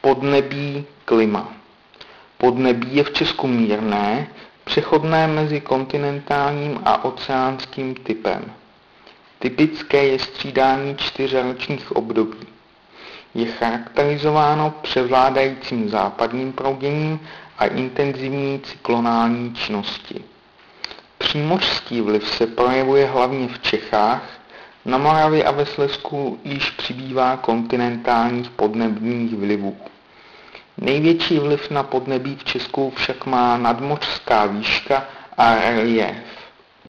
Podnebí klima. Podnebí je v Česku mírné, přechodné mezi kontinentálním a oceánským typem. Typické je střídání čtyřročních období. Je charakterizováno převládajícím západním prouděním a intenzivní cyklonální činnosti. Přímořský vliv se projevuje hlavně v Čechách, na Moravě a ve Slezsku již přibývá kontinentálních podnebních vlivů. Největší vliv na podnebí v Česku však má nadmořská výška a relief.